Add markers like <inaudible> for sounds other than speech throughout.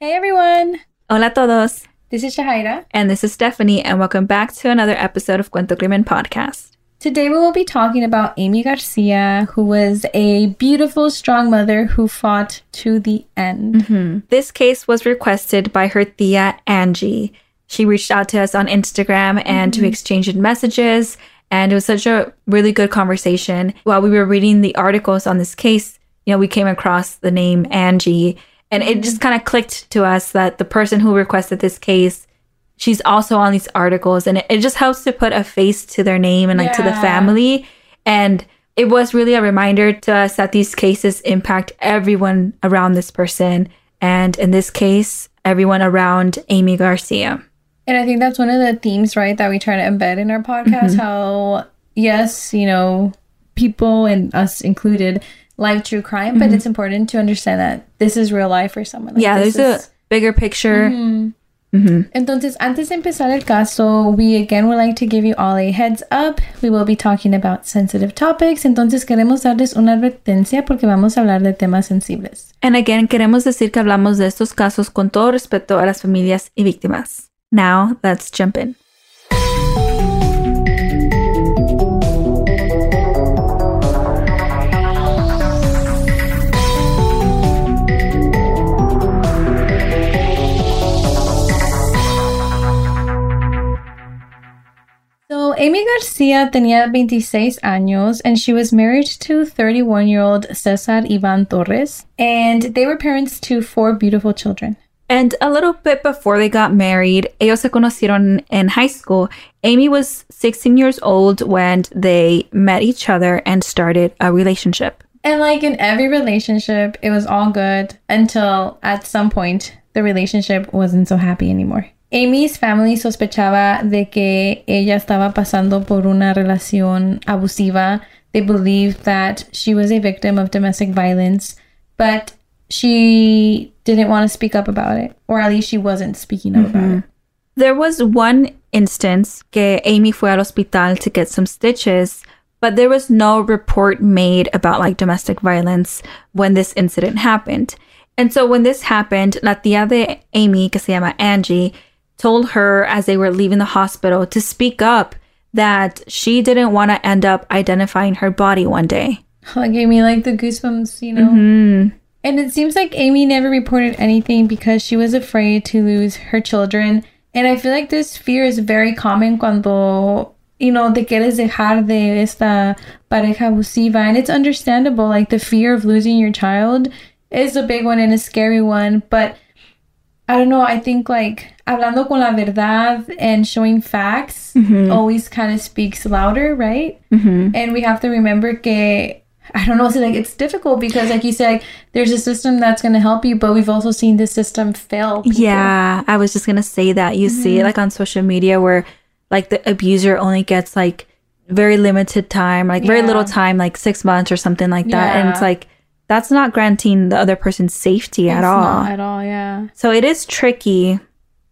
Hey everyone! Hola todos! This is Shahira. And this is Stephanie, and welcome back to another episode of Cuento Crimen Podcast. Today we will be talking about Aimee Garcia, who was a beautiful, strong mother who fought to the end. Mm-hmm. This case was requested by her tia, Angie. She reached out to us on Instagram and mm-hmm. to exchange messages, and it was such a really good conversation. While we were reading the articles on this case, you know, we came across the name Angie and it just kind of clicked to us that the person who requested this case, she's also on these articles. And it, it just helps to put a face to their name and like yeah. to the family. And it was really a reminder to us that these cases impact everyone around this person. And in this case, everyone around Aimee Garcia. And I think that's one of the themes, right, that we try to embed in our podcast. Mm-hmm. How, yes, you know, people and us included like true crime, mm-hmm. but it's important to understand that this is real life for someone. Like, yeah, there's is... a bigger picture. Mm-hmm. Mm-hmm. Entonces, antes de empezar el caso, we again would like to give you all a heads up. We will be talking about sensitive topics. Entonces, queremos darles una advertencia porque vamos a hablar de temas sensibles. And again, queremos decir que hablamos de estos casos con todo respeto a las familias y víctimas. Now, let's jump in. Aimee Garcia tenía 26 años and she was married to 31 year old Cesar Ivan Torres, and they were parents to four beautiful children. And a little bit before they got married, ellos se conocieron in high school. Aimee was 16 years old when they met each other and started a relationship. And like in every relationship, it was all good until at some point the relationship wasn't so happy anymore. Aimee's family sospechaba de que ella estaba pasando por una relación abusiva. They believed that she was a victim of domestic violence, but she didn't want to speak up about it, or at least she wasn't speaking up mm-hmm. about it. There was one instance que Aimee fue al hospital to get some stitches, but there was no report made about like domestic violence when this incident happened. And so when this happened, la tía de Aimee, que se llama Angie, told her as they were leaving the hospital to speak up that she didn't want to end up identifying her body one day. That gave me like the goosebumps, you know? Mm-hmm. And it seems like Aimee never reported anything because she was afraid to lose her children. And I feel like this fear is very common cuando, you know, te quieres dejar de esta pareja abusiva. And it's understandable. Like the fear of losing your child is a big one and a scary one. But I don't know. I think like hablando con la verdad and showing facts mm-hmm. always kind of speaks louder, right? Mm-hmm. And we have to remember que I don't know, so <laughs> like it's difficult because like you said, like, there's a system that's gonna help you, but we've also seen this system fail. People. Yeah, I was just gonna say that. You mm-hmm. see like on social media where like the abuser only gets like very limited time, like very yeah. little time, like six months or something like that. Yeah. And it's like that's not granting the other person safety it's at all. at all, yeah. So it is tricky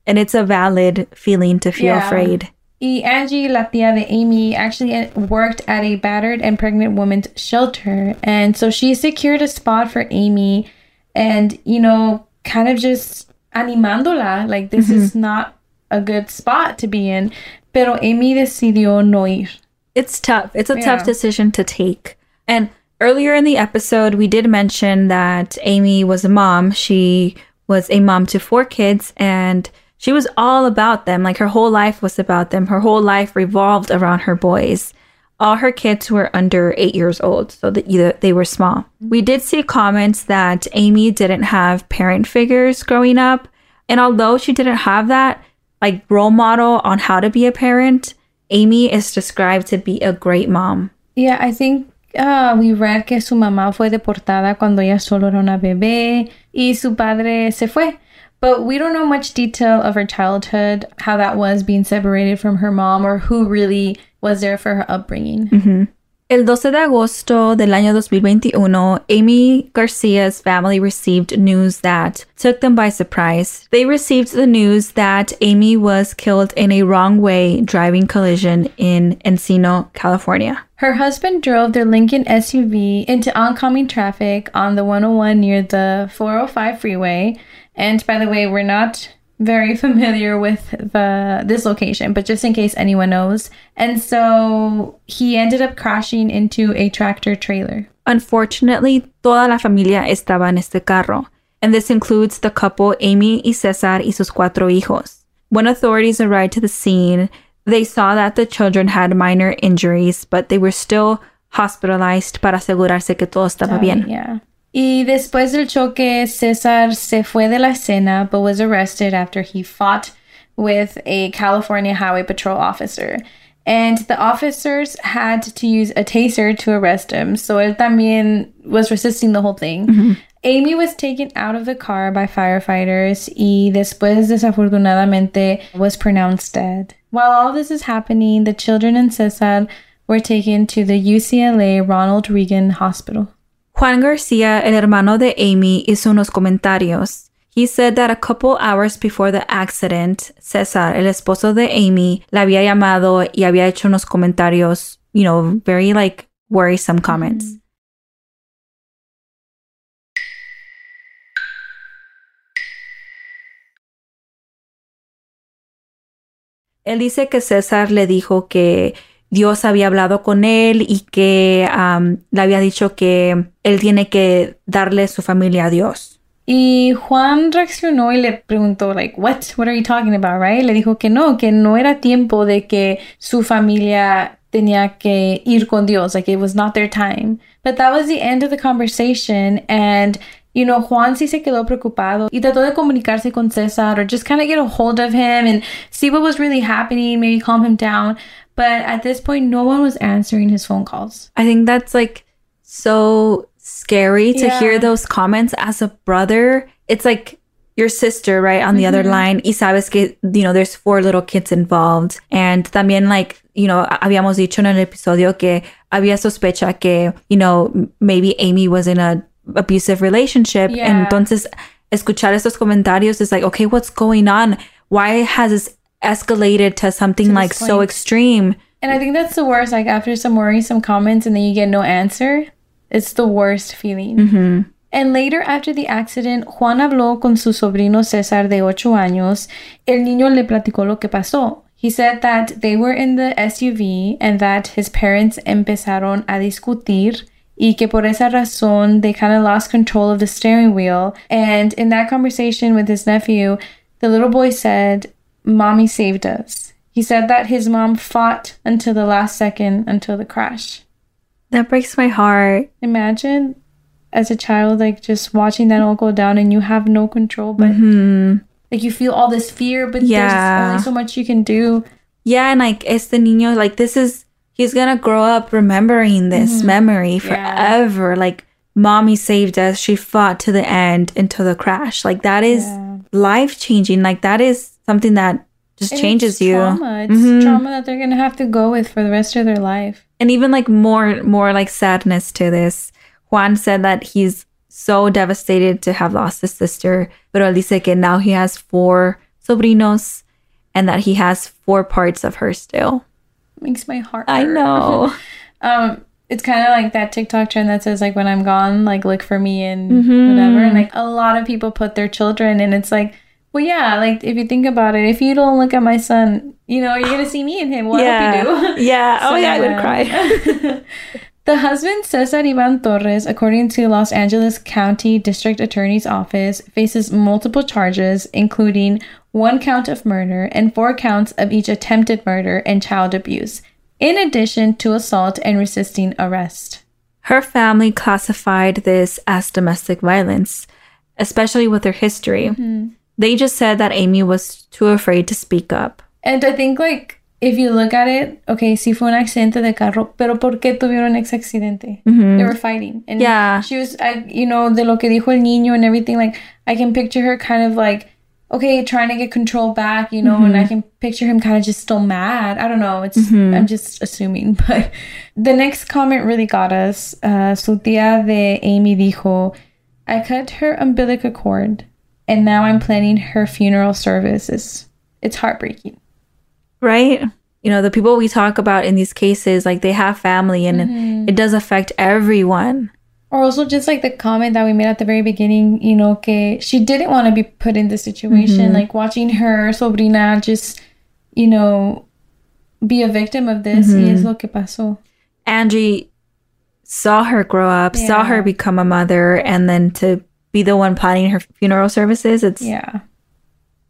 and it's a valid feeling to feel yeah. afraid. Y Angie, la tía de Aimee, actually worked at a battered and pregnant woman's shelter. And so she secured a spot for Aimee and, you know, kind of just animándola. Like, this mm-hmm. is not a good spot to be in. Pero Aimee decidió no ir. It's tough. It's a yeah. tough decision to take. And Earlier in the episode, we did mention that Aimee was a mom. She was a mom to four kids and she was all about them. Like her whole life was about them. Her whole life revolved around her boys. All her kids were under eight years old, so that either they were small. Mm-hmm. We did see comments that Aimee didn't have parent figures growing up. And although she didn't have that like role model on how to be a parent, Aimee is described to be a great mom. Yeah, I think uh, we read que su mamá fue deportada cuando ella solo era una bebé y su padre se fue. But we don't know much detail of her childhood, how that was being separated from her mom, or who really was there for her upbringing. Mm-hmm. El 12 de agosto del año 2021, Aimee Garcia's family received news that took them by surprise. They received the news that Aimee was killed in a wrong way driving collision in Encino, California. Her husband drove their Lincoln SUV into oncoming traffic on the 101 near the 405 freeway And by the way, we're not very familiar with the this location, but just in case anyone knows. And so he ended up crashing into a tractor trailer. Unfortunately, toda la familia estaba en este carro, and this includes the couple Aimee y Cesar y sus cuatro hijos. When authorities arrived to the scene, they saw that the children had minor injuries, but they were still hospitalized para asegurarse que todo estaba bien. Yeah. Y después del choque, Cesar se fue de la escena, but was arrested after he fought with a California Highway Patrol officer. And the officers had to use a taser to arrest him. So él también was resisting the whole thing. Mm-hmm. Aimee was taken out of the car by firefighters y después desafortunadamente was pronounced dead. While all this is happening, the children and Cesar were taken to the UCLA Ronald Reagan Hospital. Juan Garcia, el hermano de Amy, hizo unos comentarios. He said that a couple hours before the accident, Cesar, el esposo de Amy, la había llamado y había hecho unos comentarios, you know, very like worrisome comments. Mm-hmm. Él dice que César le dijo que Dios había hablado con él y que le había dicho que él tiene que darle su familia a Dios. Y Juan reaccionó y le preguntó, like, what? What are you talking about, right? Le dijo que no, que no era tiempo de que su familia tenía que ir con Dios, like it was not their time. But that was the end of the conversation and you know, Juan sí se quedó preocupado y trató de comunicarse con César or just kind of get a hold of him and see what was really happening, maybe calm him down. But at this point, no one was answering his phone calls. I think that's like so scary to yeah. hear those comments as a brother. It's like your sister, right, on the mm-hmm. other line. Y sabes que, you know, there's four little kids involved. And también, like, you know, habíamos dicho en el episodio que había sospecha que, you know, maybe Aimee was in a abusive relationship. Yeah. Entonces, escuchar estos comentarios is like, okay, what's going on? Why has this escalated to something to like point. so extreme. And I think that's the worst. Like after some worrisome comments and then you get no answer, it's the worst feeling. Mm-hmm. And later, after the accident, Juan habló con su sobrino César de ocho años. El niño le platicó lo que pasó. He said that they were in the SUV and that his parents empezaron a discutir y que por esa razón they kind of lost control of the steering wheel. And in that conversation with his nephew, the little boy said, Mommy saved us. He said that his mom fought until the last second until the crash. That breaks my heart. Imagine as a child, like just watching that all go down and you have no control, but mm-hmm. like you feel all this fear, but yeah. there's only so much you can do. Yeah, and like este niño, like this is he's gonna grow up remembering this mm-hmm. memory forever. Yeah. Like mommy saved us, she fought to the end until the crash. Like that is yeah. life changing. Like that is something that just it's changes you. Trauma. It's mm-hmm. trauma that they're gonna have to go with for the rest of their life. And even like more more like sadness to this. Juan said that he's so devastated to have lost his sister, but él dice que now he has four sobrinos and that he has four parts of her still. Makes my heart. I know. <laughs> um, it's kind of like that TikTok trend that says like when I'm gone, like look for me and mm-hmm. whatever. And like a lot of people put their children, and it's like well, yeah, like if you think about it, if you don't look at my son, you know, you're gonna see me and him. What yeah. hope you do? Yeah. so, <laughs> oh yeah, I would cry. <laughs> the husband Cesar Ivan Torres, according to Los Angeles County District Attorney's Office, faces multiple charges, including one count of murder and four counts of each attempted murder and child abuse, in addition to assault and resisting arrest. Her family classified this as domestic violence, especially with her history. Mm-hmm. They just said that Aimee was too afraid to speak up. And I think like if you look at it, okay, sí fue un accidente de carro, pero ¿por qué tuvieron ese accidente? Mm-hmm. They were fighting. And yeah. she was, I, you know, de lo que dijo el niño and everything, like, I can picture her kind of like, okay, trying to get control back, you know, mm-hmm. and I can picture him kind of just still mad. I don't know. It's, mm-hmm. I'm just assuming. <laughs> But the next comment really got us. Uh, su tía de Aimee dijo, I cut her umbilical cord and now I'm planning her funeral services. It's heartbreaking. Right? You know, the people we talk about in these cases, like they have family and mm-hmm. it does affect everyone. Or also just like the comment that we made at the very beginning, you know, que she didn't want to be put in this situation. Mm-hmm. Like watching her sobrina just, you know, be a victim of this. Mm-hmm. Es lo que pasó. Angie saw her grow up, yeah. saw her become a mother, and then to be the one planning her funeral services. It's yeah,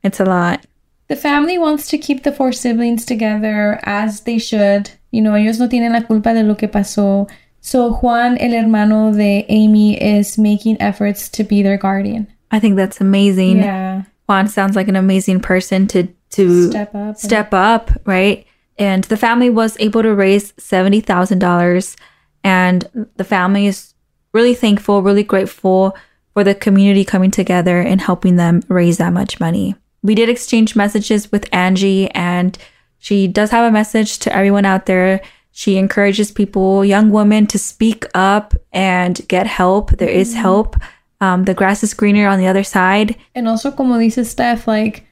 it's a lot. The family wants to keep the four siblings together as they should. You know, ellos no tienen la culpa de lo que pasó. So Juan, el hermano de Aimee, is making efforts to be their guardian. I think that's amazing. Yeah. Juan sounds like an amazing person to to step up. Step up, right? And the family was able to raise seventy thousand dollars, and the family is really thankful, really grateful for the community coming together and helping them raise that much money. We did exchange messages with Angie, and she does have a message to everyone out there she encourages people, young women, to speak up and get help. There is mm-hmm. help. Um, the grass is greener on the other side. And also, como dice Steph, like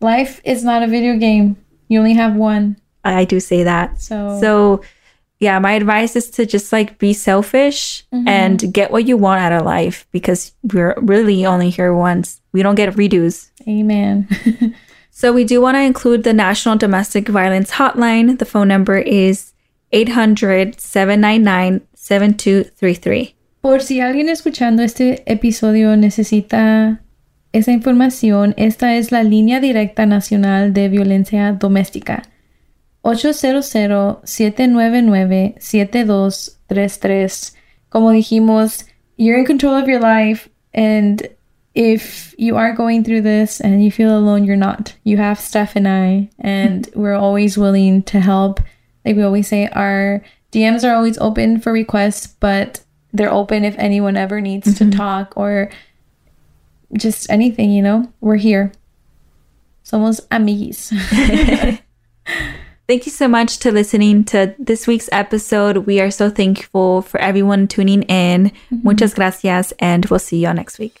life is not a video game. You only have one. I do say that. So, so yeah, my advice is to just like be selfish mm-hmm. and get what you want out of life because we're really only here once. We don't get redos. Amen. <laughs> so we do want to include the National Domestic Violence Hotline. The phone number is 800-799-7233. Por si alguien escuchando este episodio necesita esa información, esta es la línea directa nacional de violencia doméstica. 800-799-7233. Como dijimos, you're in control of your life and if you are going through this and you feel alone, you're not. You have Steph and I, and <laughs> we're always willing to help like we always say, our DMs are always open for requests, but they're open if anyone ever needs mm-hmm. to talk or just anything, you know? We're here. Somos amiguis. <laughs> <laughs> Thank you so much to listening to this week's episode. We are so thankful for everyone tuning in. Mm-hmm. Muchas gracias, and we'll see you all next week.